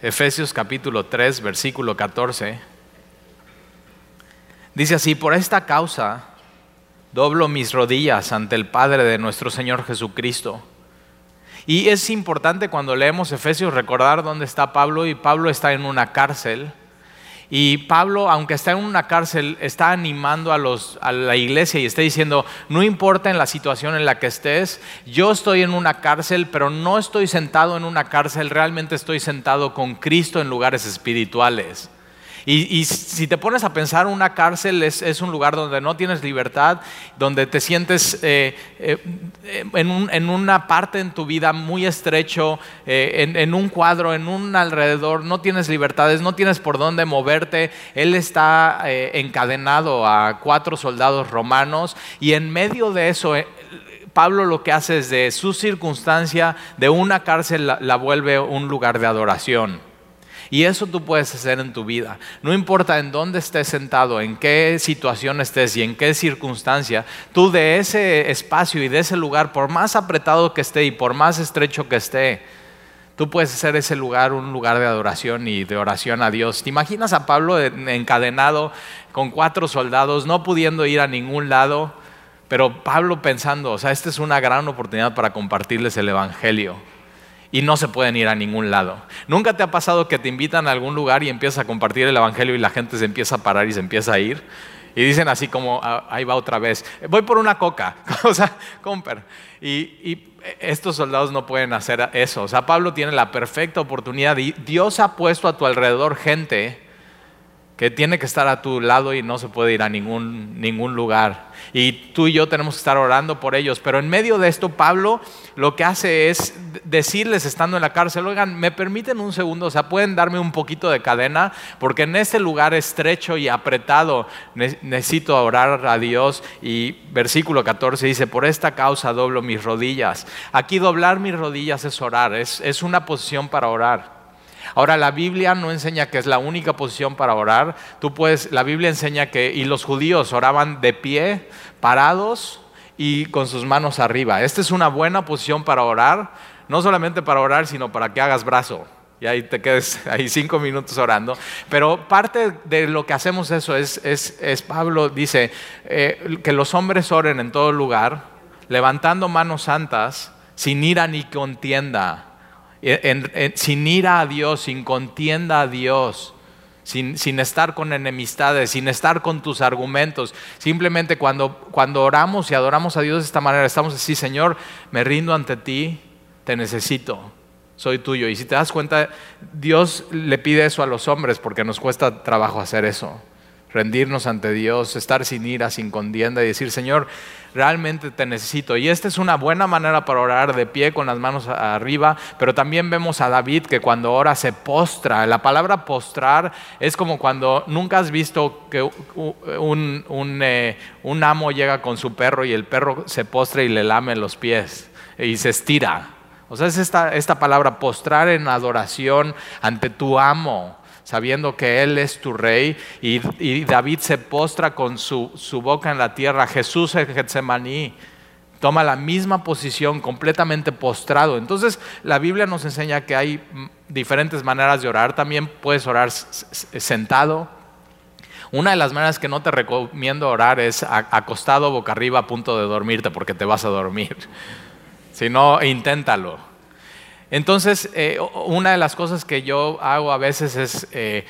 Efesios capítulo 3, versículo 14. Dice así, por esta causa doblo mis rodillas ante el Padre de nuestro Señor Jesucristo. Y es importante cuando leemos Efesios recordar dónde está Pablo y Pablo está en una cárcel. Y Pablo, aunque está en una cárcel, está animando a, los, a la iglesia y está diciendo, no importa en la situación en la que estés, yo estoy en una cárcel, pero no estoy sentado en una cárcel, realmente estoy sentado con Cristo en lugares espirituales. Y, si te pones a pensar, una cárcel es, un lugar donde no tienes libertad, donde te sientes eh, eh, en, una parte en tu vida muy estrecho, eh, en, un cuadro, en un alrededor, no tienes libertades, no tienes por dónde moverte. Él está encadenado a cuatro soldados romanos y en medio de eso... Pablo lo que hace es de su circunstancia, de una cárcel, la vuelve un lugar de adoración. Y eso tú puedes hacer en tu vida. No importa en dónde estés sentado, en qué situación estés y en qué circunstancia, tú de ese espacio y de ese lugar, por más apretado que esté y por más estrecho que esté, tú puedes hacer ese lugar un lugar de adoración y de oración a Dios. ¿Te imaginas a Pablo encadenado con cuatro soldados, no pudiendo ir a ningún lado? Pero Pablo pensando, o sea, esta es una gran oportunidad para compartirles el Evangelio y no se pueden ir a ningún lado. ¿Nunca te ha pasado que te invitan a algún lugar y empiezas a compartir el Evangelio y la gente se empieza a parar y se empieza a ir? Y dicen así como, ah, ahí va otra vez, voy por una coca, o sea, comper. Y, y, estos soldados no pueden hacer eso. O sea, Pablo tiene la perfecta oportunidad. Y Dios ha puesto a tu alrededor gente que tiene que estar a tu lado y no se puede ir a ningún, ningún lugar. Y tú y yo tenemos que estar orando por ellos. Pero en medio de esto, Pablo lo que hace es decirles, estando en la cárcel, oigan, ¿me permiten un segundo? O sea, pueden darme un poquito de cadena, porque en este lugar estrecho y apretado necesito orar a Dios. Y versículo 14 dice, por esta causa doblo mis rodillas. Aquí doblar mis rodillas es orar, es, es una posición para orar. Ahora la Biblia no enseña que es la única posición para orar. Tú puedes, la Biblia enseña que y los judíos oraban de pie, parados y con sus manos arriba. Esta es una buena posición para orar, no solamente para orar, sino para que hagas brazo. Y ahí te quedes ahí cinco minutos orando. Pero parte de lo que hacemos eso es, es, Pablo dice, eh, que los hombres oren en todo lugar, levantando manos santas, sin ira ni contienda sin ir a Dios, sin contienda a Dios, sin, sin, estar con enemistades, sin estar con tus argumentos. Simplemente cuando, cuando oramos y adoramos a Dios de esta manera, estamos así, Señor, me rindo ante ti, te necesito, soy tuyo. Y si te das cuenta, Dios le pide eso a los hombres porque nos cuesta trabajo hacer eso rendirnos ante Dios, estar sin ira, sin contienda y decir, Señor, realmente te necesito. Y esta es una buena manera para orar de pie con las manos arriba, pero también vemos a David que cuando ora se postra. La palabra postrar es como cuando nunca has visto que eh, un amo llega con su perro y el perro se postra y le lame los pies y se estira. O sea, es esta palabra postrar en adoración ante tu amo sabiendo que Él es tu rey, y, David se postra con su, boca en la tierra, Jesús en Getsemaní, toma la misma posición completamente postrado. Entonces la Biblia nos enseña que hay diferentes maneras de orar, también puedes orar sentado. Una de las maneras que no te recomiendo orar es acostado boca arriba a punto de dormirte porque te vas a dormir. Si no, inténtalo. Entonces, eh, una de las cosas que yo hago a veces es, eh,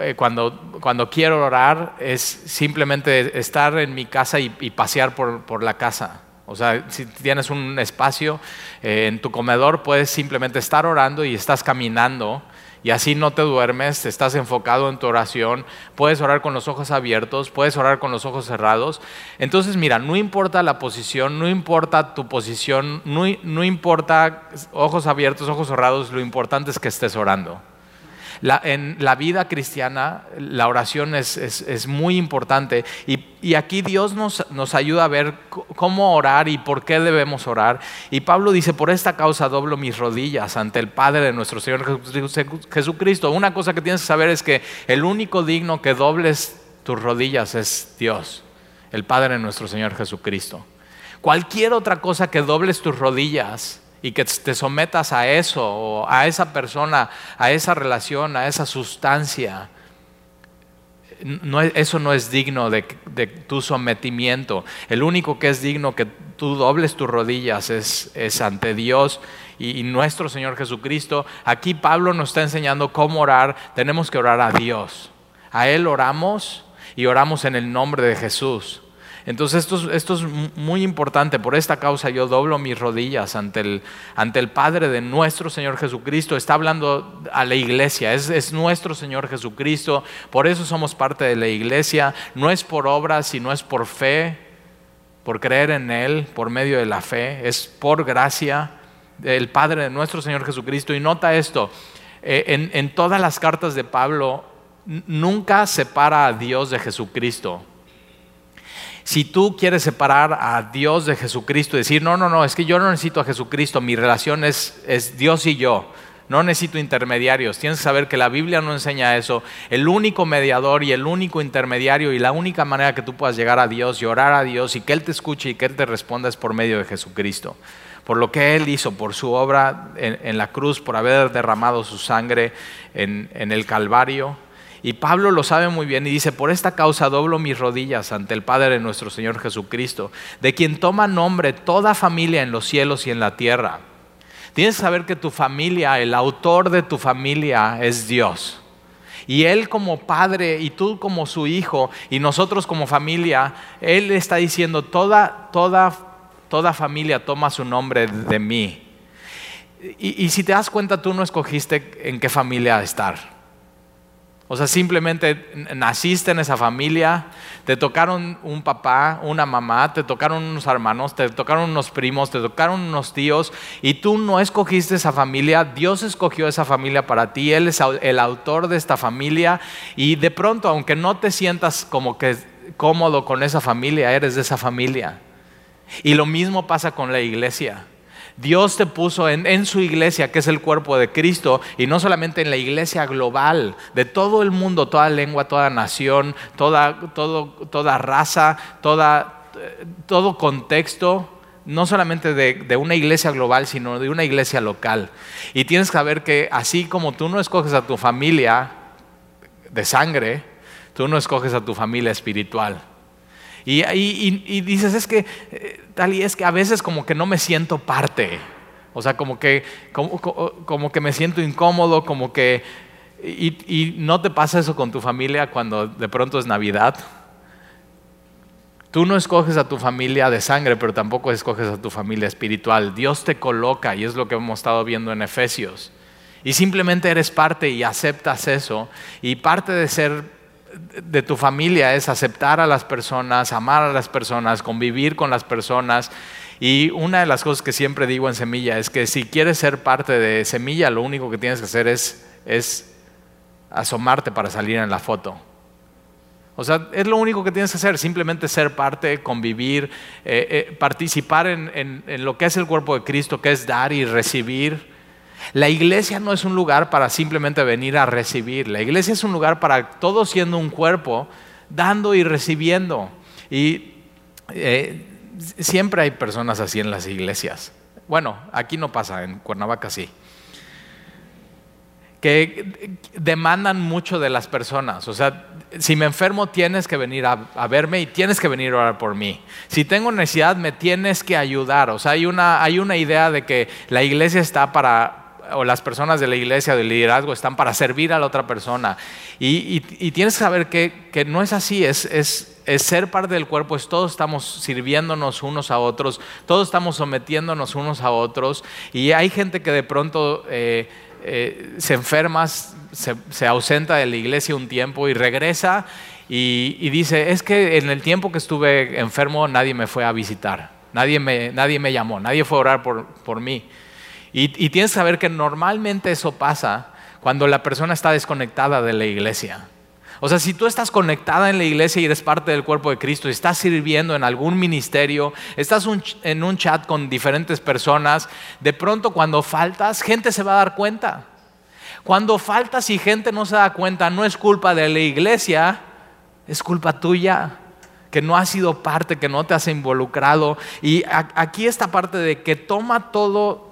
eh, cuando, cuando, quiero orar, es simplemente estar en mi casa y, pasear por, por, la casa. O sea, si tienes un espacio en tu comedor, puedes simplemente estar orando y estás caminando y así no te duermes, estás enfocado en tu oración, puedes orar con los ojos abiertos, puedes orar con los ojos cerrados. Entonces, mira, no importa la posición, no importa tu posición, no, no importa ojos abiertos, ojos cerrados, lo importante es que estés orando en la vida cristiana la oración es, muy importante y, aquí Dios nos, nos, ayuda a ver cómo orar y por qué debemos orar. Y Pablo dice, por esta causa doblo mis rodillas ante el Padre de nuestro Señor Jesucristo. Una cosa que tienes que saber es que el único digno que dobles tus rodillas es Dios, el Padre de nuestro Señor Jesucristo. Cualquier otra cosa que dobles tus rodillas y que te sometas a eso, o a esa persona, a esa relación, a esa sustancia, eso no es digno de, tu sometimiento. El único que es digno que tú dobles tus rodillas es, ante Dios y, y, nuestro Señor Jesucristo. Aquí Pablo nos está enseñando cómo orar. Tenemos que orar a Dios. A Él oramos y oramos en el nombre de Jesús. Entonces esto es, muy importante. Por esta causa yo doblo mis rodillas ante el, ante el Padre de nuestro Señor Jesucristo. Está hablando a la iglesia. Es, es, nuestro Señor Jesucristo. Por eso somos parte de la iglesia. No es por obras, sino es por fe, por creer en Él, por medio de la fe. Es por gracia del Padre de nuestro Señor Jesucristo. Y nota esto. Eh, en, en todas las cartas de Pablo nunca separa a Dios de Jesucristo. Si tú quieres separar a Dios de Jesucristo y decir, no, no, no, es que yo no necesito a Jesucristo, mi relación es, es Dios y yo, no necesito intermediarios. Tienes que saber que la Biblia no enseña eso. El único mediador y el único intermediario y la única manera que tú puedas llegar a Dios y orar a Dios y que Él te escuche y que Él te responda es por medio de Jesucristo. Por lo que Él hizo, por su obra en, la cruz, por haber derramado su sangre en, en el Calvario y Pablo lo sabe muy bien y dice, por esta causa doblo mis rodillas ante el Padre de nuestro Señor Jesucristo, de quien toma nombre toda familia en los cielos y en la tierra. Tienes que saber que tu familia, el autor de tu familia es Dios. Y Él como padre y tú como su hijo y nosotros como familia, Él está diciendo, toda, toda, toda familia toma su nombre de mí. Y, y si te das cuenta, tú no escogiste en qué familia estar. O sea, simplemente naciste en esa familia, te tocaron un papá, una mamá, te tocaron unos hermanos, te tocaron unos primos, te tocaron unos tíos y tú no escogiste esa familia, Dios escogió esa familia para ti, Él es el autor de esta familia y de pronto, aunque no te sientas como que cómodo con esa familia, eres de esa familia. Y lo mismo pasa con la iglesia. Dios te puso en, su iglesia, que es el cuerpo de Cristo, y no solamente en la iglesia global, de todo el mundo, toda lengua, toda nación, toda, toda raza, toda, todo contexto, no solamente de, de, una iglesia global, sino de una iglesia local. Y tienes que saber que así como tú no escoges a tu familia de sangre, tú no escoges a tu familia espiritual. Y, dices, es que, eh, tal y es que a veces como que no me siento parte. O sea, como que, como, que me siento incómodo, como que... Y, no te pasa eso con tu familia cuando de pronto es Navidad. Tú no escoges a tu familia de sangre, pero tampoco escoges a tu familia espiritual. Dios te coloca, y es lo que hemos estado viendo en Efesios. Y simplemente eres parte y aceptas eso. Y parte de ser de tu familia es aceptar a las personas, amar a las personas, convivir con las personas. Y una de las cosas que siempre digo en Semilla es que si quieres ser parte de Semilla, lo único que tienes que hacer es, es asomarte para salir en la foto. O sea, es lo único que tienes que hacer, simplemente ser parte, convivir, eh, eh, participar en lo que es el cuerpo de Cristo, que es dar y recibir. La iglesia no es un lugar para simplemente venir a recibir. La iglesia es un lugar para todos siendo un cuerpo, dando y recibiendo. Y eh, siempre hay personas así en las iglesias. Bueno, aquí no pasa, en Cuernavaca sí. Que demandan mucho de las personas. O sea, si me enfermo tienes que venir a, verme y tienes que venir a orar por mí. Si tengo necesidad me tienes que ayudar. O sea, hay una, hay una idea de que la iglesia está para o las personas de la iglesia, del liderazgo, están para servir a la otra persona. Y, tienes que saber que, no es así, es, ser parte del cuerpo, es todos estamos sirviéndonos unos a otros, todos estamos sometiéndonos unos a otros. Y hay gente que de pronto eh, eh, se enferma, se, ausenta de la iglesia un tiempo y regresa y, dice, es que en el tiempo que estuve enfermo nadie me fue a visitar, nadie me, nadie me llamó, nadie fue a orar por, por mí. Y, tienes que saber que normalmente eso pasa cuando la persona está desconectada de la iglesia. O sea, si tú estás conectada en la iglesia y eres parte del cuerpo de Cristo, y estás sirviendo en algún ministerio, estás en un chat con diferentes personas, de pronto cuando faltas, gente se va a dar cuenta. Cuando faltas y gente no se da cuenta, no es culpa de la iglesia, es culpa tuya que no has sido parte, que no te has involucrado. Y aquí esta parte de que toma todo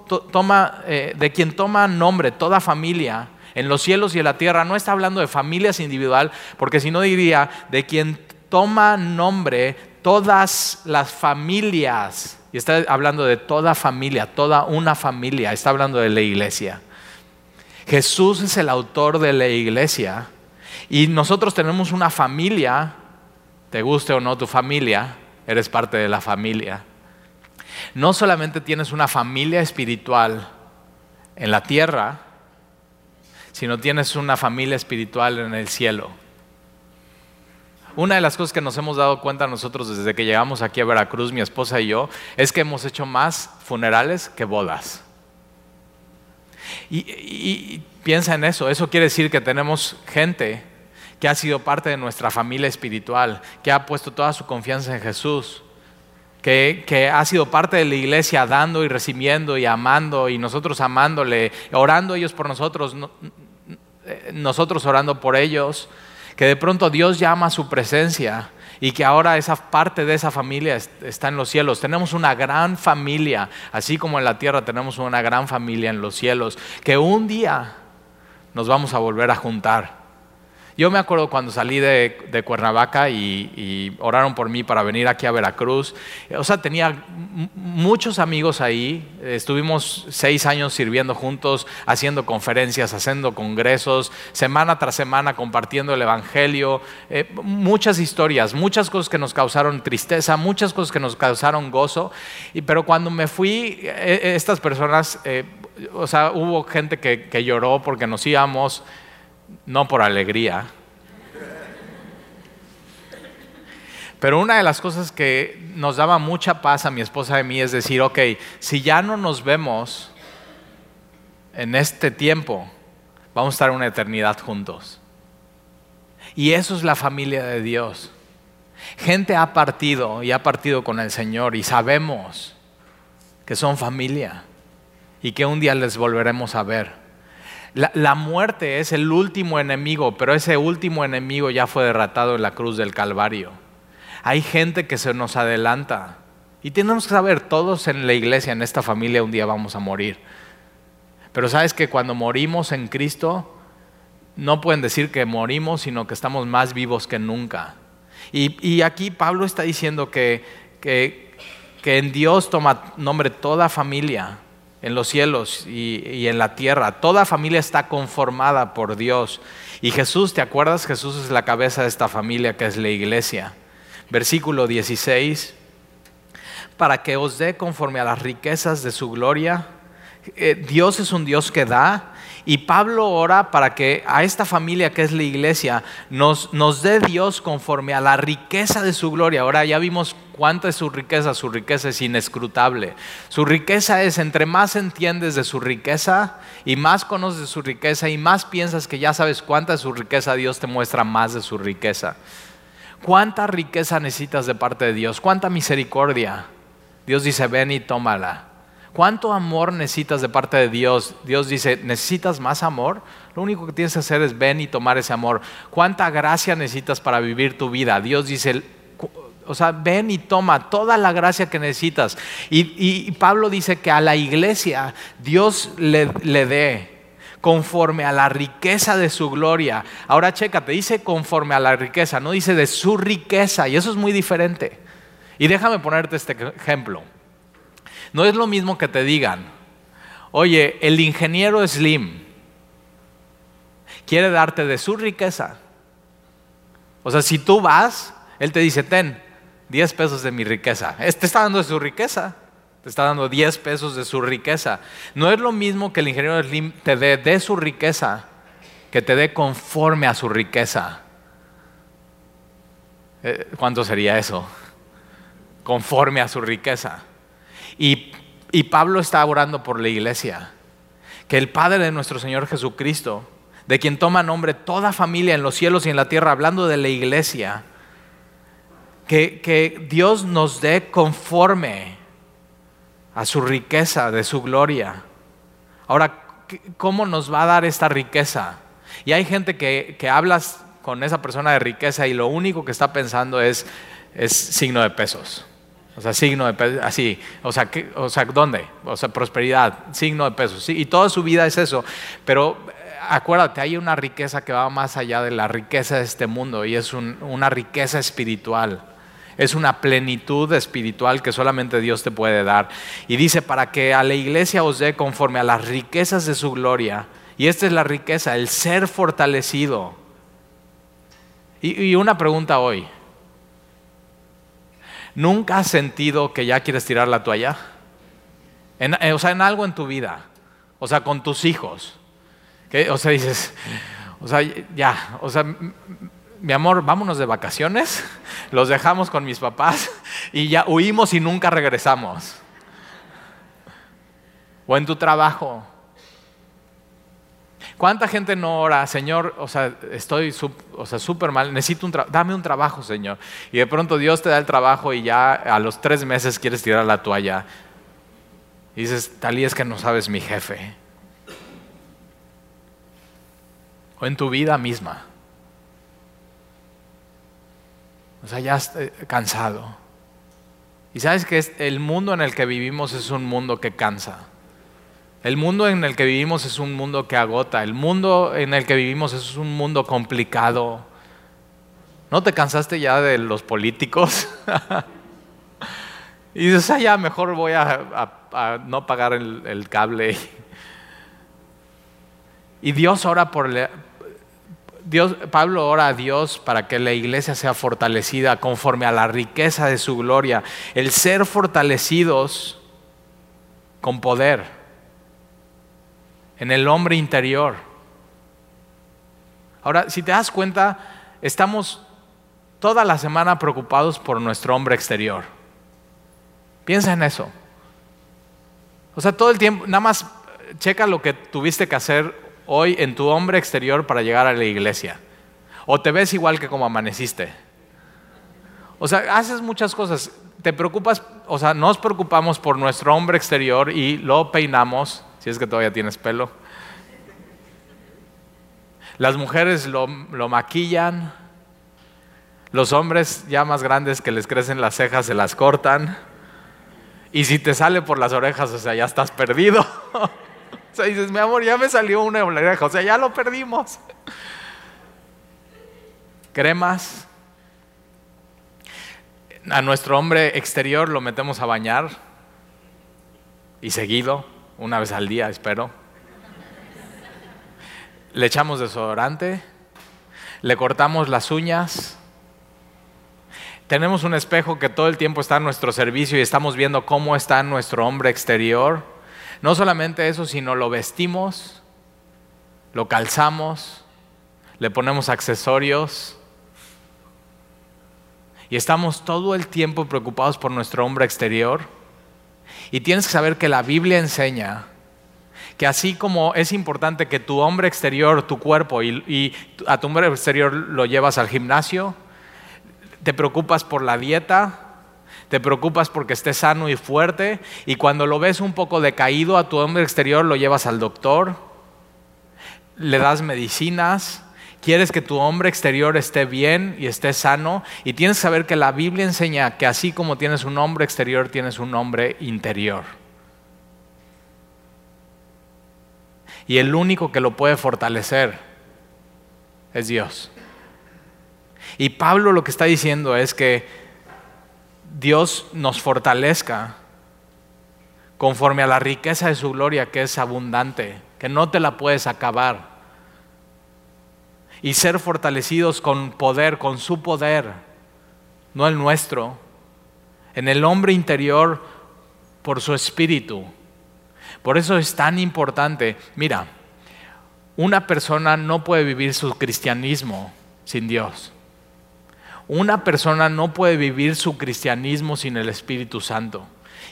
eh, de quien toma nombre toda familia en los cielos y en la tierra, no está hablando de familias individual, porque si no diría de quien toma nombre todas las familias. Y está hablando de toda familia, toda una familia, está hablando de la iglesia. Jesús es el autor de la iglesia y nosotros tenemos una familia, te guste o no tu familia, eres parte de la familia. No solamente tienes una familia espiritual en la tierra, sino tienes una familia espiritual en el cielo. Una de las cosas que nos hemos dado cuenta nosotros desde que llegamos aquí a Veracruz, mi esposa y yo, es que hemos hecho más funerales que bodas. Y, piensa en eso, eso quiere decir que tenemos gente que ha sido parte de nuestra familia espiritual, que ha puesto toda su confianza en Jesús, que, ha sido parte de la iglesia dando y recibiendo y amando y nosotros amándole, orando ellos por nosotros, eh, nosotros orando por ellos, que de pronto Dios llama a su presencia y que ahora esa parte de esa familia está en los cielos. Tenemos una gran familia, así como en la tierra tenemos una gran familia en los cielos, que un día nos vamos a volver a juntar yo me acuerdo cuando salí de, Cuernavaca y, oraron por mí para venir aquí a Veracruz. O sea, tenía muchos amigos ahí. Estuvimos seis años sirviendo juntos, haciendo conferencias, haciendo congresos, semana tras semana compartiendo el Evangelio. Eh, muchas historias, muchas cosas que nos causaron tristeza, muchas cosas que nos causaron gozo. Y, pero cuando me fui, eh, eh, estas personas, o sea, hubo gente que lloró porque nos íbamos no por alegría. Pero una de las cosas que nos daba mucha paz a mi esposa y a mí es decir, ok, si ya no nos vemos en este tiempo, vamos a estar una eternidad juntos. Y eso es la familia de Dios. Gente ha partido y ha partido con el Señor y sabemos que son familia y que un día les volveremos a ver. La, muerte es el último enemigo, pero ese último enemigo ya fue derratado en la cruz del Calvario. Hay gente que se nos adelanta. Y tenemos que saber, todos en la iglesia, en esta familia, un día vamos a morir. Pero sabes que cuando morimos en Cristo, no pueden decir que morimos, sino que estamos más vivos que nunca. Y, aquí Pablo está diciendo que, que en Dios toma nombre toda familia en los cielos y, en la tierra. Toda familia está conformada por Dios. Y Jesús, ¿te acuerdas? Jesús es la cabeza de esta familia que es la iglesia. Versículo 16. Para que os dé conforme a las riquezas de su gloria. Eh, Dios es un Dios que da y Pablo ora para que a esta familia que es la iglesia nos, nos dé Dios conforme a la riqueza de su gloria. Ahora ya vimos cuánta es su riqueza. Su riqueza es inescrutable. Su riqueza es, entre más entiendes de su riqueza y más conoces su riqueza y más piensas que ya sabes cuánta es su riqueza, Dios te muestra más de su riqueza. ¿Cuánta riqueza necesitas de parte de Dios? ¿Cuánta misericordia? Dios dice, ven y tómala. ¿Cuánto amor necesitas de parte de Dios? Dios dice, ¿necesitas más amor? Lo único que tienes que hacer es ven y tomar ese amor. ¿Cuánta gracia necesitas para vivir tu vida? Dios dice, o sea, ven y toma toda la gracia que necesitas. Y, Pablo dice que a la iglesia Dios le, le dé conforme a la riqueza de su gloria. Ahora chécate, dice conforme a la riqueza, no dice de su riqueza, y eso es muy diferente. Y déjame ponerte este ejemplo. No es lo mismo que te digan, oye, el ingeniero Slim quiere darte de su riqueza. O sea, si tú vas, él te dice, ten 10 pesos de mi riqueza. Este está dando de su riqueza. Te está dando 10 pesos de su riqueza. No es lo mismo que el ingeniero Slim te dé de su riqueza, que te dé conforme a su riqueza. Eh, ¿Cuánto sería eso? Conforme a su riqueza. Y, Pablo está orando por la iglesia, que el Padre de nuestro Señor Jesucristo, de quien toma nombre toda familia en los cielos y en la tierra, hablando de la iglesia, que, que, Dios nos dé conforme a su riqueza, de su gloria. Ahora, ¿cómo nos va a dar esta riqueza? Y hay gente que, que hablas con esa persona de riqueza y lo único que está pensando es, es signo de pesos. O sea, signo de peso, así. O sea, o sea, ¿dónde? O sea, prosperidad, signo de peso. Sí, y toda su vida es eso. Pero eh, acuérdate, hay una riqueza que va más allá de la riqueza de este mundo y es una riqueza espiritual. Es una plenitud espiritual que solamente Dios te puede dar. Y dice, para que a la iglesia os dé conforme a las riquezas de su gloria. Y esta es la riqueza, el ser fortalecido. y una pregunta hoy. ¿Nunca has sentido que ya quieres tirar la toalla? Eh, o sea, en algo en tu vida. O sea, con tus hijos. O sea, dices, o sea, ya, o sea, mi amor, vámonos de vacaciones, los dejamos con mis papás y ya huimos y nunca regresamos. O en tu trabajo. ¿Cuánta gente no ora, Señor? O sea, estoy súper mal, necesito un trabajo, dame un trabajo, Señor. Y de pronto Dios te da el trabajo y ya a los tres meses quieres tirar la toalla. Y dices, tal y es que no sabes mi jefe. O en tu vida misma. O sea, ya estoy cansado. Y sabes que el mundo en el que vivimos es un mundo que cansa. El mundo en el que vivimos es un mundo que agota. El mundo en el que vivimos es un mundo complicado. ¿No te cansaste ya de los políticos? y dices, ah, ya mejor voy a, no pagar el, cable. y Dios ora por... Dios, Pablo ora a Dios para que la iglesia sea fortalecida conforme a la riqueza de su gloria. El ser fortalecidos con poder en el hombre interior. Ahora, si te das cuenta, estamos toda la semana preocupados por nuestro hombre exterior. Piensa en eso. O sea, todo el tiempo, nada más checa lo que tuviste que hacer hoy en tu hombre exterior para llegar a la iglesia. O te ves igual que como amaneciste. O sea, haces muchas cosas. Te preocupas, o sea, nos preocupamos por nuestro hombre exterior y lo peinamos si es que todavía tienes pelo. Las mujeres lo, maquillan, los hombres ya más grandes que les crecen las cejas se las cortan. Y si te sale por las orejas, o sea, ya estás perdido. o sea, dices, mi amor, ya me salió una oreja, o sea, ya lo perdimos. Cremas. A nuestro hombre exterior lo metemos a bañar y seguido una vez al día, espero. Le echamos desodorante, le cortamos las uñas. Tenemos un espejo que todo el tiempo está a nuestro servicio y estamos viendo cómo está nuestro hombre exterior. No solamente eso, sino lo vestimos, lo calzamos, le ponemos accesorios y estamos todo el tiempo preocupados por nuestro hombre exterior. Y tienes que saber que la Biblia enseña que así como es importante que tu hombre exterior, tu cuerpo y, a tu hombre exterior lo llevas al gimnasio, te preocupas por la dieta, te preocupas porque esté sano y fuerte y cuando lo ves un poco decaído a tu hombre exterior lo llevas al doctor, le das medicinas, quieres que tu hombre exterior esté bien y esté sano y tienes que saber que la Biblia enseña que así como tienes un hombre exterior, tienes un hombre interior. Y el único que lo puede fortalecer es Dios. Y Pablo lo que está diciendo es que Dios nos fortalezca conforme a la riqueza de su gloria que es abundante, que no te la puedes acabar y ser fortalecidos con poder, con su poder, no el nuestro, en el hombre interior por su espíritu. Por eso es tan importante, mira, una persona no puede vivir su cristianismo sin Dios. Una persona no puede vivir su cristianismo sin el Espíritu Santo.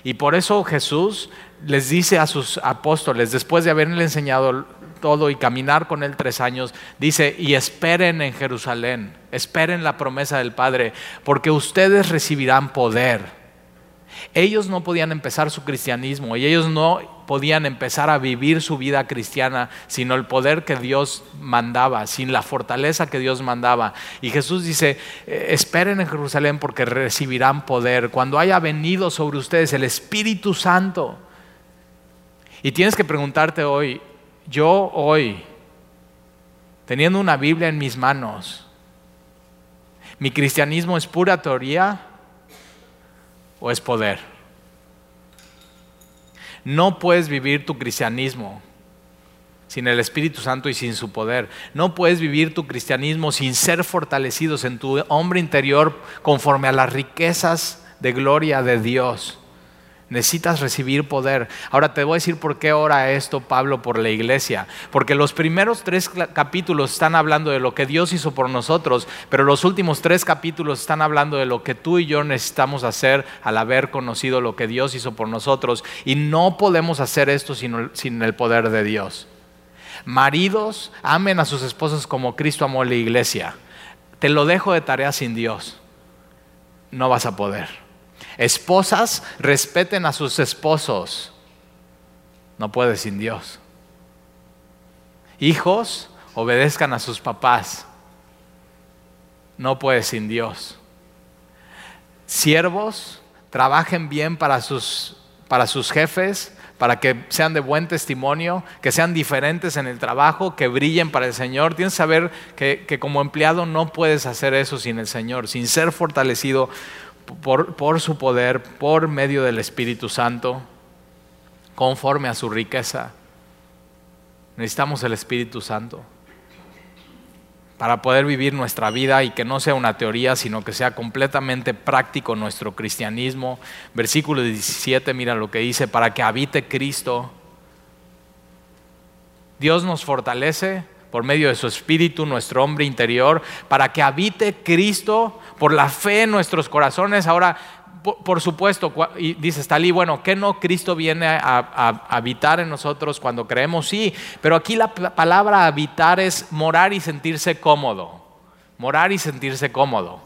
Y por eso Jesús les dice a sus apóstoles, después de haberle enseñado todo y caminar con él tres años, dice, y esperen en Jerusalén, esperen la promesa del Padre, porque ustedes recibirán poder. Ellos no podían empezar su cristianismo y ellos no podían empezar a vivir su vida cristiana sino el poder que Dios mandaba, sin la fortaleza que Dios mandaba. Y Jesús dice, eh, esperen en Jerusalén porque recibirán poder cuando haya venido sobre ustedes el Espíritu Santo. Y tienes que preguntarte hoy, yo hoy, teniendo una Biblia en mis manos, ¿mi cristianismo es pura teoría? o es poder. No puedes vivir tu cristianismo sin el Espíritu Santo y sin su poder. No puedes vivir tu cristianismo sin ser fortalecidos en tu hombre interior conforme a las riquezas de gloria de Dios. Necesitas recibir poder. Ahora te voy a decir por qué ora esto Pablo por la iglesia. Porque los primeros tres capítulos están hablando de lo que Dios hizo por nosotros, pero los últimos tres capítulos están hablando de lo que tú y yo necesitamos hacer al haber conocido lo que Dios hizo por nosotros. Y no podemos hacer esto sin, el poder de Dios. Maridos, amen a sus esposas como Cristo amó la iglesia. Te lo dejo de tarea sin Dios. No vas a poder. Esposas, respeten a sus esposos. No puede sin Dios. Hijos, obedezcan a sus papás. No puede sin Dios. Siervos, trabajen bien para sus, para sus jefes, para que sean de buen testimonio, que sean diferentes en el trabajo, que brillen para el Señor. Tienes que saber que, que como empleado no puedes hacer eso sin el Señor, sin ser fortalecido por, su poder, por medio del Espíritu Santo, conforme a su riqueza. Necesitamos el Espíritu Santo para poder vivir nuestra vida y que no sea una teoría, sino que sea completamente práctico nuestro cristianismo. Versículo 17, mira lo que dice, para que habite Cristo. Dios nos fortalece por medio de su Espíritu, nuestro hombre interior, para que habite Cristo por la fe en nuestros corazones. Ahora, por, supuesto, y dice Stalí, bueno, ¿qué no Cristo viene a, habitar en nosotros cuando creemos? Sí, pero aquí la palabra habitar es morar y sentirse cómodo. Morar y sentirse cómodo.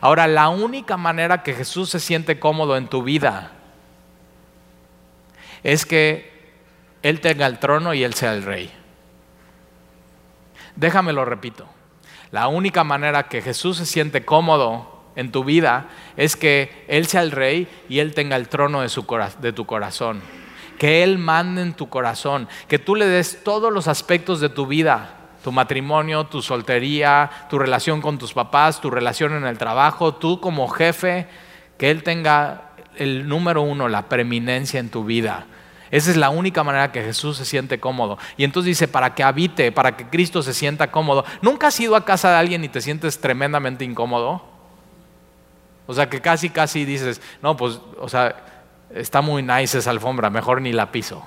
Ahora, la única manera que Jesús se siente cómodo en tu vida es que Él tenga el trono y Él sea el rey. Déjame lo repito. La única manera que Jesús se siente cómodo en tu vida es que Él sea el rey y Él tenga el trono de, su, de tu corazón. Que Él mande en tu corazón. Que tú le des todos los aspectos de tu vida. Tu matrimonio, tu soltería, tu relación con tus papás, tu relación en el trabajo, tú como jefe. Que Él tenga el número uno, la preeminencia en tu vida esa es la única manera que Jesús se siente cómodo. Y entonces dice, para que habite, para que Cristo se sienta cómodo. ¿Nunca has ido a casa de alguien y te sientes tremendamente incómodo? O sea, que casi, casi dices, no, pues, o sea, está muy nice esa alfombra, mejor ni la piso.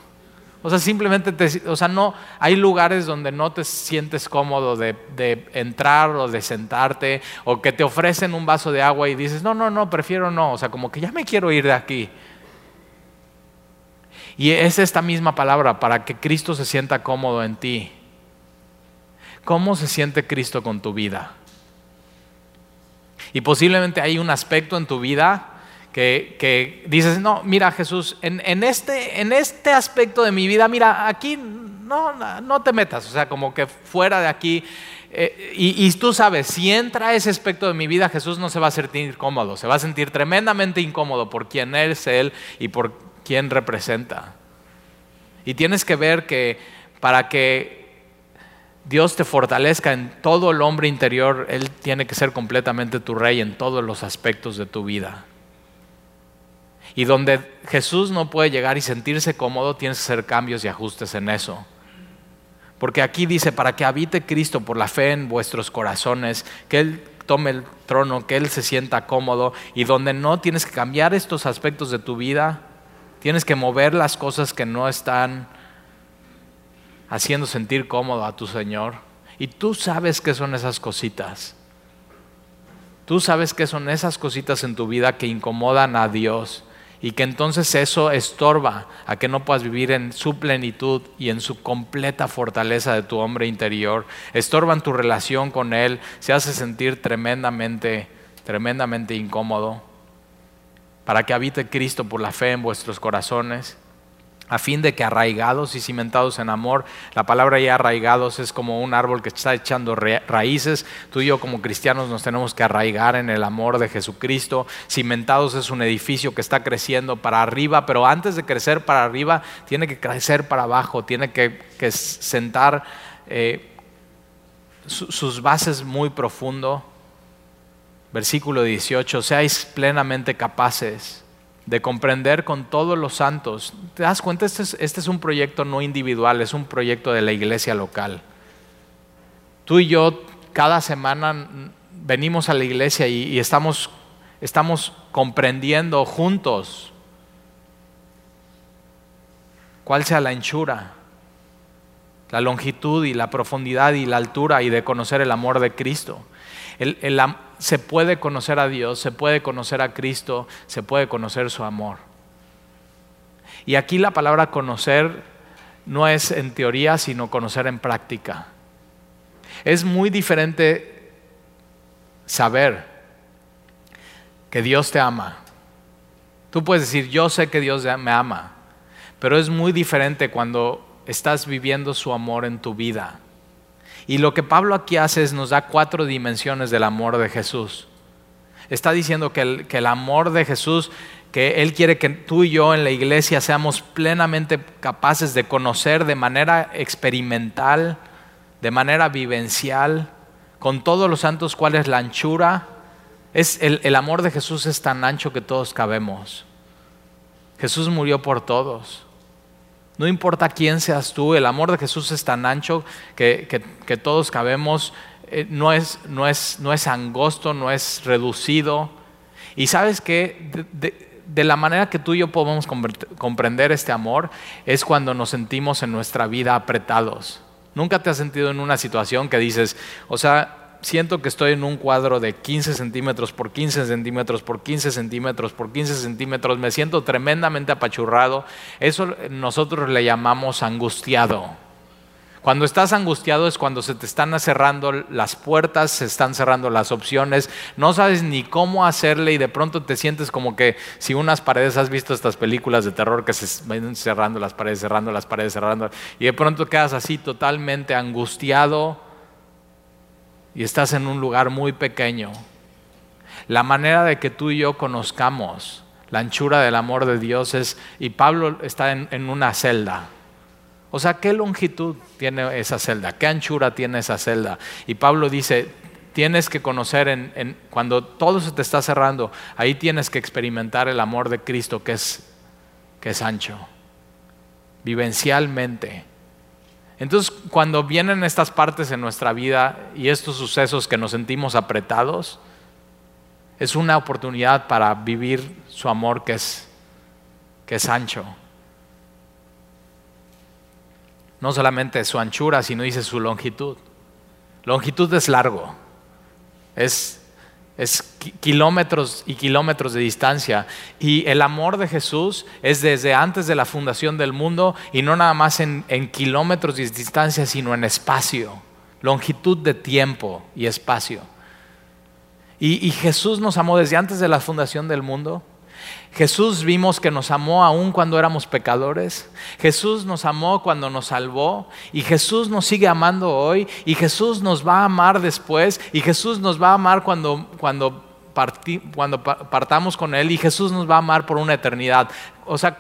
O sea, simplemente, te, o sea, no, hay lugares donde no te sientes cómodo de, de, entrar o de sentarte, o que te ofrecen un vaso de agua y dices, no, no, no, prefiero no, o sea, como que ya me quiero ir de aquí. Y es esta misma palabra para que Cristo se sienta cómodo en ti. ¿Cómo se siente Cristo con tu vida? Y posiblemente hay un aspecto en tu vida que, dices, no, mira Jesús, en, este, en este aspecto de mi vida, mira, aquí no, no te metas, o sea, como que fuera de aquí. Eh, y, y, tú sabes, si entra ese aspecto de mi vida, Jesús no se va a sentir cómodo, se va a sentir tremendamente incómodo por quién es Él y por quién representa. Y tienes que ver que para que Dios te fortalezca en todo el hombre interior, Él tiene que ser completamente tu rey en todos los aspectos de tu vida. Y donde Jesús no puede llegar y sentirse cómodo, tienes que hacer cambios y ajustes en eso. Porque aquí dice, para que habite Cristo por la fe en vuestros corazones, que Él tome el trono, que Él se sienta cómodo y donde no tienes que cambiar estos aspectos de tu vida, Tienes que mover las cosas que no están haciendo sentir cómodo a tu Señor. Y tú sabes qué son esas cositas. Tú sabes qué son esas cositas en tu vida que incomodan a Dios y que entonces eso estorba a que no puedas vivir en su plenitud y en su completa fortaleza de tu hombre interior. Estorban tu relación con Él, se hace sentir tremendamente, tremendamente incómodo. Para que habite Cristo por la fe en vuestros corazones a fin de que arraigados y cimentados en amor, la palabra ya arraigados es como un árbol que está echando raíces, tú y yo como cristianos nos tenemos que arraigar en el amor de Jesucristo, cimentados es un edificio que está creciendo para arriba, pero antes de crecer para arriba, tiene que crecer para abajo, tiene que, sentar eh, sus bases muy profundo. Versículo 18, seáis plenamente capaces de comprender con todos los santos. ¿Te das cuenta? Este es, este es, un proyecto no individual, es un proyecto de la iglesia local. Tú y yo cada semana venimos a la iglesia y, estamos, estamos comprendiendo juntos cuál sea la anchura, la longitud y la profundidad y la altura y de conocer el amor de Cristo. El, se puede conocer a Dios, se puede conocer a Cristo, se puede conocer su amor. Y aquí la palabra conocer no es en teoría, sino conocer en práctica. Es muy diferente saber que Dios te ama. Tú puedes decir, yo sé que Dios me ama, pero es muy diferente cuando estás viviendo su amor en tu vida. Y lo que Pablo aquí hace es nos da cuatro dimensiones del amor de Jesús. Está diciendo que el, que el amor de Jesús, que Él quiere que tú y yo en la iglesia seamos plenamente capaces de conocer de manera experimental, de manera vivencial, con todos los santos cuál es la anchura. Es el, el amor de Jesús es tan ancho que todos cabemos. Jesús murió por todos. No importa quién seas tú, el amor de Jesús es tan ancho que, todos cabemos, eh, no, es, no, es, no, es, angosto, no es reducido. Y sabes que de, la manera que tú y yo podemos comprender este amor es cuando nos sentimos en nuestra vida apretados. Nunca te has sentido en una situación que dices, o sea, siento que estoy en un cuadro de 15 centímetros por 15 centímetros por 15 centímetros por 15 centímetros, me siento tremendamente apachurrado. Eso nosotros le llamamos angustiado. Cuando estás angustiado es cuando se te están cerrando las puertas, se están cerrando las opciones, no sabes ni cómo hacerle y de pronto te sientes como que si unas paredes, has visto estas películas de terror que se van cerrando las paredes, cerrando las paredes, cerrando, y de pronto quedas así totalmente angustiado y estás en un lugar muy pequeño, la manera de que tú y yo conozcamos la anchura del amor de Dios es, y Pablo está en, una celda. O sea, ¿qué longitud tiene esa celda? ¿Qué anchura tiene esa celda? Y Pablo dice, tienes que conocer cuando todo se te está cerrando, ahí tienes que experimentar el amor de Cristo que es, que es ancho, vivencialmente. Entonces, cuando vienen estas partes en nuestra vida y estos sucesos que nos sentimos apretados, es una oportunidad para vivir su amor que es, que es ancho. No solamente su anchura, sino dice su longitud. Longitud es largo, es es kilómetros y kilómetros de distancia. Y el amor de Jesús es desde antes de la fundación del mundo y no nada más en, kilómetros de distancia, sino en espacio, longitud de tiempo y espacio. y Jesús nos amó desde antes de la fundación del mundo Jesús vimos que nos amó aún cuando éramos pecadores. Jesús nos amó cuando nos salvó. Y Jesús nos sigue amando hoy. Y Jesús nos va a amar después. Y Jesús nos va a amar cuando, cuando, partamos con Él. Y Jesús nos va a amar por una eternidad. O sea,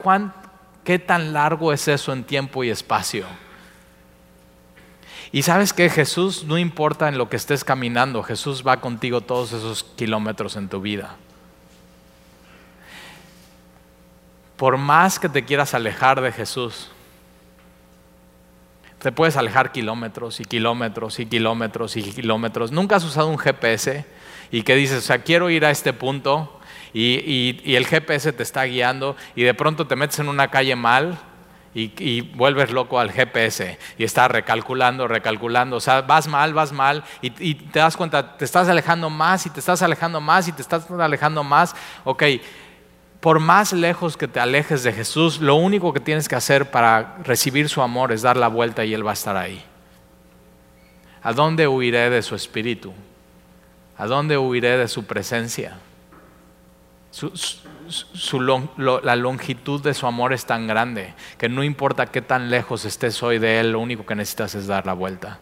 ¿qué tan largo es eso en tiempo y espacio? Y sabes que Jesús no importa en lo que estés caminando, Jesús va contigo todos esos kilómetros en tu vida. Por más que te quieras alejar de Jesús, te puedes alejar kilómetros y kilómetros y kilómetros y kilómetros. Nunca has usado un GPS y que dices, o sea, quiero ir a este punto y, el GPS te está guiando y de pronto te metes en una calle mal y, vuelves loco al GPS y estás recalculando, recalculando, o sea, vas mal, vas mal y, y, te das cuenta, te estás alejando más y te estás alejando más y te estás alejando más. Ok, por más lejos que te alejes de Jesús, lo único que tienes que hacer para recibir su amor es dar la vuelta y Él va a estar ahí. ¿A dónde huiré de su espíritu? ¿A dónde huiré de su presencia? la longitud de su amor es tan grande que no importa qué tan lejos estés hoy de Él, lo único que necesitas es dar la vuelta.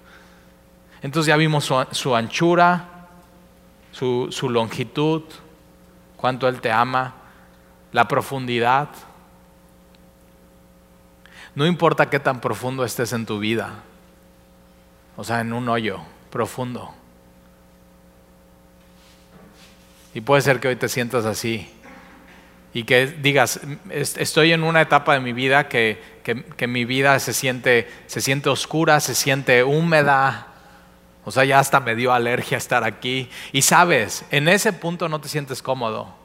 Entonces ya vimos su, anchura, su longitud, cuánto Él te ama, la profundidad. No importa qué tan profundo estés en tu vida, o sea, en un hoyo profundo. Y puede ser que hoy te sientas así y que digas, estoy en una etapa de mi vida que, que, mi vida se siente, se siente oscura, se siente húmeda, o sea, ya hasta me dio alergia estar aquí. Y sabes, en ese punto no te sientes cómodo.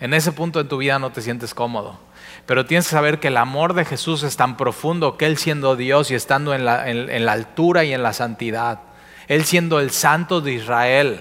En ese punto de tu vida no te sientes cómodo. Pero tienes que saber que el amor de Jesús es tan profundo que Él siendo Dios y estando en la, en la altura y en la santidad, Él siendo el santo de Israel,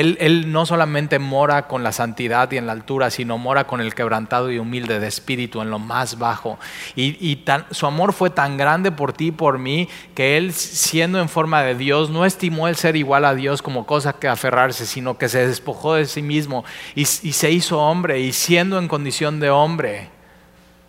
él, no solamente mora con la santidad y en la altura, sino mora con el quebrantado y humilde de espíritu en lo más bajo. Y, su amor fue tan grande por ti y por mí que Él, siendo en forma de Dios, no estimó el ser igual a Dios como cosa que aferrarse, sino que se despojó de sí mismo y, y se hizo hombre y siendo en condición de hombre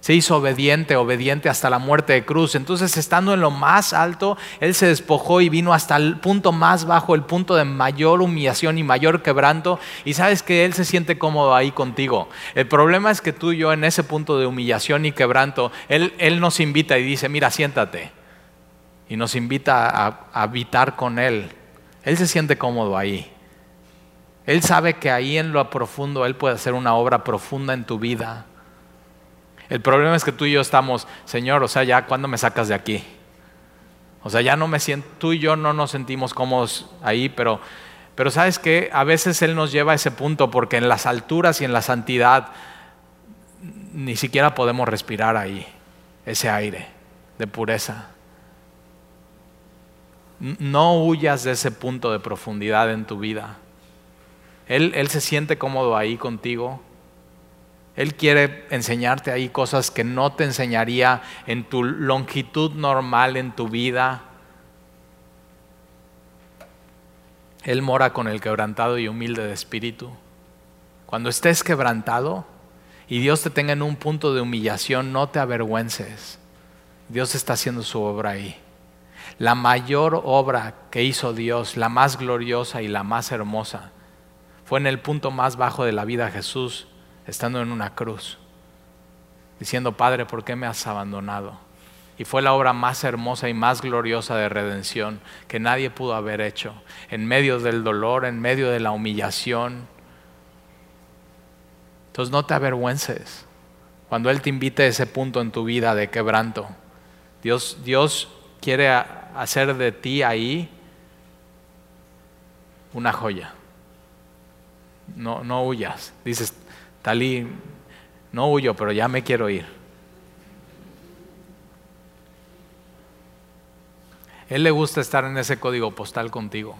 se hizo obediente, obediente hasta la muerte de cruz. Entonces, estando en lo más alto, Él se despojó y vino hasta el punto más bajo, el punto de mayor humillación y mayor quebranto. Y sabes que Él se siente cómodo ahí contigo. El problema es que tú y yo en ese punto de humillación y quebranto, Él, él nos invita y dice, mira, siéntate. Y nos invita a, a habitar con Él. Él se siente cómodo ahí. Él sabe que ahí en lo profundo Él puede hacer una obra profunda en tu vida el problema es que tú y yo estamos, Señor, o sea, ya cuando me sacas de aquí. O sea, ya no me siento, tú y yo no nos sentimos cómodos ahí, pero, pero sabes que a veces Él nos lleva a ese punto porque en las alturas y en la santidad ni siquiera podemos respirar ahí, ese aire de pureza. No huyas de ese punto de profundidad en tu vida. Él, él se siente cómodo ahí contigo. Él quiere enseñarte ahí cosas que no te enseñaría en tu longitud normal en tu vida. Él mora con el quebrantado y humilde de espíritu. Cuando estés quebrantado y Dios te tenga en un punto de humillación, no te avergüences. Dios está haciendo su obra ahí. La mayor obra que hizo Dios, la más gloriosa y la más hermosa, fue en el punto más bajo de la vida Jesús estando en una cruz, diciendo, Padre, ¿por qué me has abandonado? Y fue la obra más hermosa y más gloriosa de redención que nadie pudo haber hecho, en medio del dolor, en medio de la humillación. Entonces no te avergüences cuando Él te invite a ese punto en tu vida de quebranto. Dios, Dios quiere hacer de ti ahí una joya. No, no huyas. Dices, Talí, no huyo, pero ya me quiero ir. Él le gusta estar en ese código postal contigo.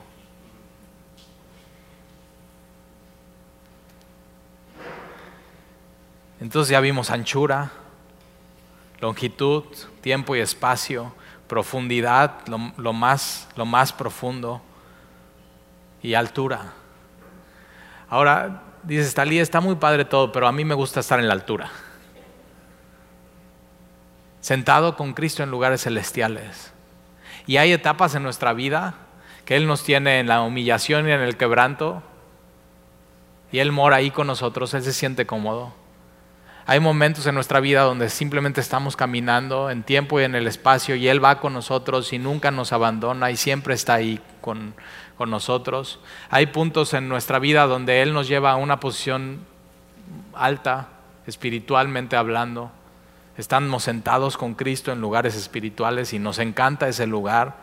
Entonces ya vimos anchura, longitud, tiempo y espacio, profundidad, lo, más, lo más profundo, y altura. Ahora, dices, Talí, está muy padre todo, pero a mí me gusta estar en la altura. Sentado con Cristo en lugares celestiales. Y hay etapas en nuestra vida que Él nos tiene en la humillación y en el quebranto. Y Él mora ahí con nosotros, Él se siente cómodo. Hay momentos en nuestra vida donde simplemente estamos caminando en tiempo y en el espacio y Él va con nosotros y nunca nos abandona y siempre está ahí con, con nosotros. Hay puntos en nuestra vida donde Él nos lleva a una posición alta, espiritualmente hablando. Estamos sentados con Cristo en lugares espirituales y nos encanta ese lugar.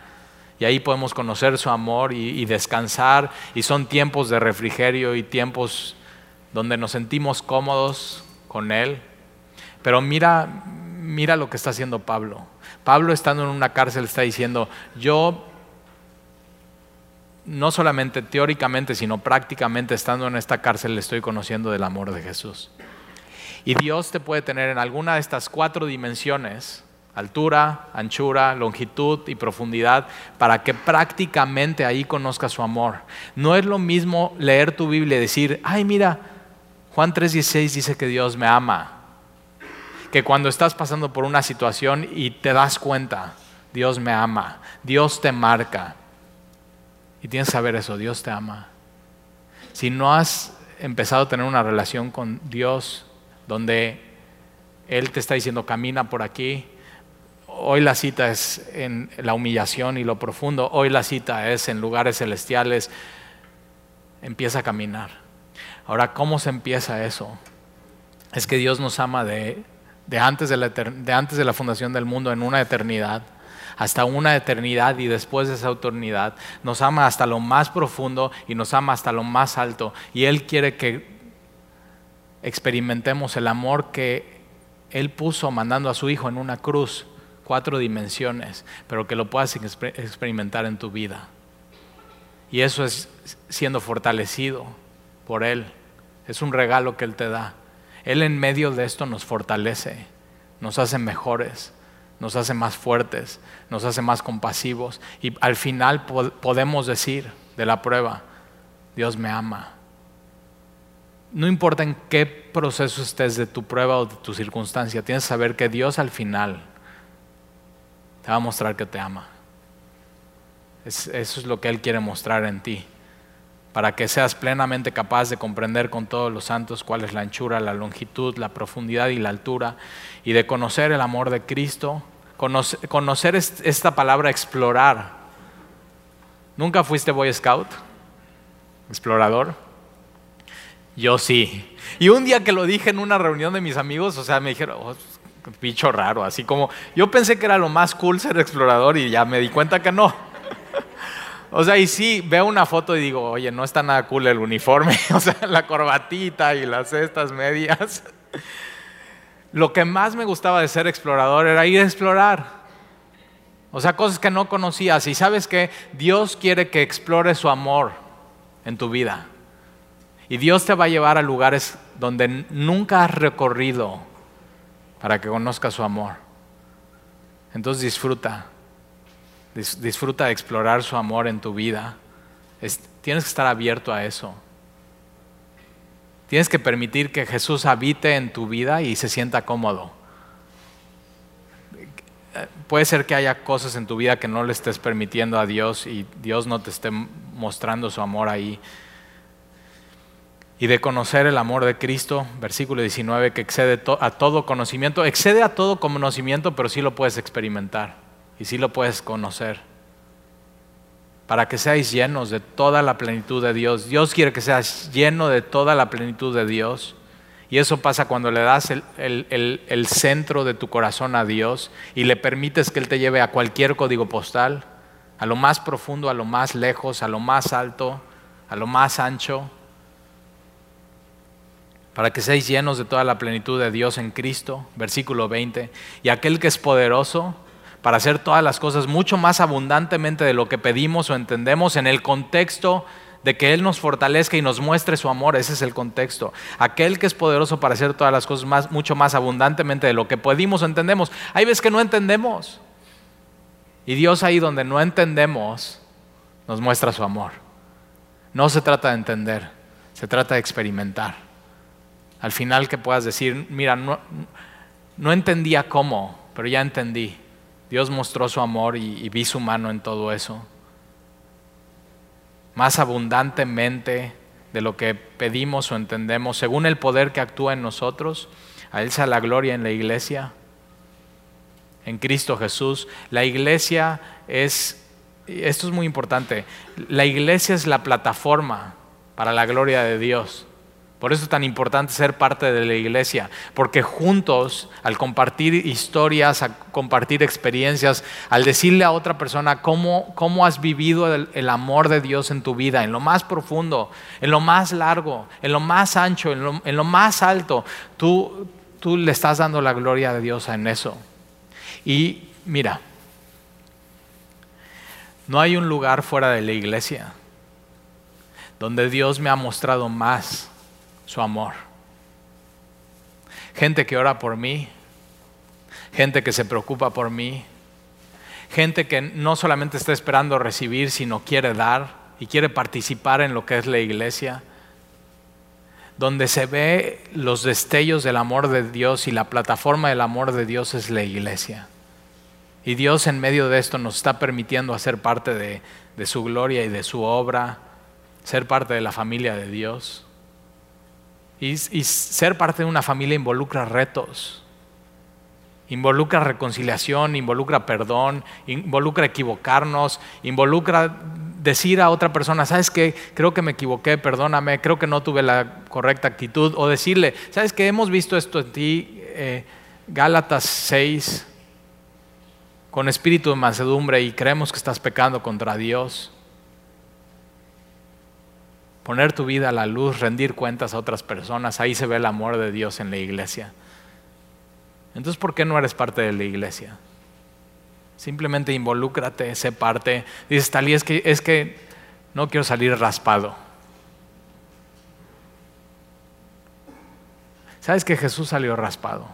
Y ahí podemos conocer su amor y, descansar. Y son tiempos de refrigerio y tiempos donde nos sentimos cómodos con Él. Pero mira, mira lo que está haciendo Pablo. Pablo estando en una cárcel está diciendo, yo no solamente teóricamente, sino prácticamente estando en esta cárcel le estoy conociendo del amor de Jesús. Y Dios te puede tener en alguna de estas cuatro dimensiones altura, anchura, longitud y profundidad, para que prácticamente ahí conozcas su amor. No es lo mismo leer tu Biblia y decir, ay mira, Juan 3:16 dice que Dios me ama, que cuando estás pasando por una situación y te das cuenta, Dios me ama, Dios te marca. Y tienes que saber eso, Dios te ama. Si no has empezado a tener una relación con Dios donde Él te está diciendo, camina por aquí, Hoy la cita es en la humillación y lo profundo. Hoy la cita es en lugares celestiales. Empieza a caminar. Ahora, ¿cómo se empieza eso? Es que Dios nos ama de, antes, de la, fundación del mundo en una eternidad hasta una eternidad y después de esa eternidad. Nos ama hasta lo más profundo y nos ama hasta lo más alto. Y Él quiere que experimentemos el amor que Él puso mandando a su Hijo en una cruz cuatro dimensiones, pero que lo puedas experimentar en tu vida. Y eso es siendo fortalecido por Él. Es un regalo que Él te da. Él en medio de esto nos fortalece, nos hace mejores, nos hace más fuertes, nos hace más compasivos. Y al final podemos decir de la prueba, Dios me ama. No importa en qué proceso estés de tu prueba o de tu circunstancia, tienes que saber que Dios al final te va a mostrar que te ama. eso es lo que Él quiere mostrar en ti, para que seas plenamente capaz de comprender con todos los santos cuál es la anchura, la longitud, la profundidad y la altura, y de conocer el amor de Cristo, conocer, esta palabra explorar. ¿Nunca fuiste Boy Scout? ¿Explorador? Yo sí. Y un día que lo dije en una reunión de mis amigos, o sea, me dijeron, oh, bicho raro, así como yo pensé que era lo más cool ser explorador y ya me di cuenta que no. O sea, y sí, veo una foto y digo, oye, no está nada cool el uniforme, o sea, la corbatita y las cestas medias. Lo que más me gustaba de ser explorador era ir a explorar. O sea, cosas que no conocías. Y sabes que Dios quiere que explores su amor en tu vida. Y Dios te va a llevar a lugares donde nunca has recorrido para que conozca su amor. Entonces disfruta, disfruta de explorar su amor en tu vida. tienes que estar abierto a eso. Tienes que permitir que Jesús habite en tu vida y se sienta cómodo. Puede ser que haya cosas en tu vida que no le estés permitiendo a Dios y Dios no te esté mostrando su amor ahí y de conocer el amor de Cristo, versículo 19, que excede a todo conocimiento, excede a todo conocimiento, pero sí lo puedes experimentar y sí lo puedes conocer. Para que seáis llenos de toda la plenitud de Dios. Dios quiere que seas lleno de toda la plenitud de Dios. Y eso pasa cuando le das el, el centro de tu corazón a Dios y le permites que Él te lleve a cualquier código postal, a lo más profundo, a lo más lejos, a lo más alto, a lo más ancho para que seáis llenos de toda la plenitud de Dios en Cristo, versículo 20, y aquel que es poderoso para hacer todas las cosas mucho más abundantemente de lo que pedimos o entendemos en el contexto de que Él nos fortalezca y nos muestre su amor, ese es el contexto. Aquel que es poderoso para hacer todas las cosas más, mucho más abundantemente de lo que pedimos o entendemos. Hay veces que no entendemos. Y Dios ahí donde no entendemos, nos muestra su amor. No se trata de entender, se trata de experimentar al final que puedas decir, mira, no, no entendía cómo, pero ya entendí. Dios mostró su amor y, vi su mano en todo eso. Más abundantemente de lo que pedimos o entendemos, según el poder que actúa en nosotros, a Él sea la gloria en la iglesia, en Cristo Jesús. La iglesia es, esto es muy importante, la iglesia es la plataforma para la gloria de Dios. Por eso es tan importante ser parte de la iglesia, porque juntos, al compartir historias, a compartir experiencias, al decirle a otra persona cómo, cómo has vivido el, amor de Dios en tu vida, en lo más profundo, en lo más largo, en lo más ancho, en lo, en lo más alto, tú, tú le estás dando la gloria de Dios en eso. Y mira, no hay un lugar fuera de la iglesia donde Dios me ha mostrado más su amor. Gente que ora por mí, gente que se preocupa por mí, gente que no solamente está esperando recibir, sino quiere dar y quiere participar en lo que es la iglesia, donde se ve los destellos del amor de Dios y la plataforma del amor de Dios es la iglesia. Y Dios en medio de esto nos está permitiendo hacer parte de, de su gloria y de su obra, ser parte de la familia de Dios. Y, ser parte de una familia involucra retos, involucra reconciliación, involucra perdón, involucra equivocarnos, involucra decir a otra persona, ¿sabes qué? Creo que me equivoqué, perdóname, creo que no tuve la correcta actitud. O decirle, ¿sabes qué? Hemos visto esto en ti, eh, Gálatas 6, con espíritu de mansedumbre y creemos que estás pecando contra Dios. Poner tu vida a la luz, rendir cuentas a otras personas, ahí se ve el amor de Dios en la iglesia. Entonces, ¿por qué no eres parte de la iglesia? Simplemente involúcrate, sé parte. Dices, Talí, es que, es que no quiero salir raspado. ¿Sabes que Jesús salió raspado?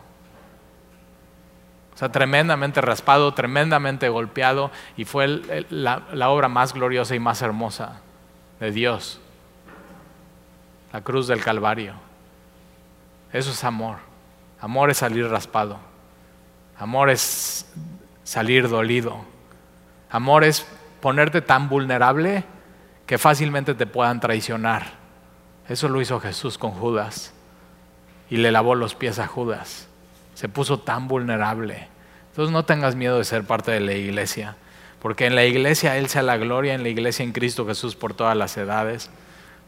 O sea, tremendamente raspado, tremendamente golpeado, y fue la, la obra más gloriosa y más hermosa de Dios. La cruz del Calvario. Eso es amor. Amor es salir raspado. Amor es salir dolido. Amor es ponerte tan vulnerable que fácilmente te puedan traicionar. Eso lo hizo Jesús con Judas y le lavó los pies a Judas. Se puso tan vulnerable. Entonces no tengas miedo de ser parte de la iglesia, porque en la iglesia Él sea la gloria, en la iglesia en Cristo Jesús por todas las edades,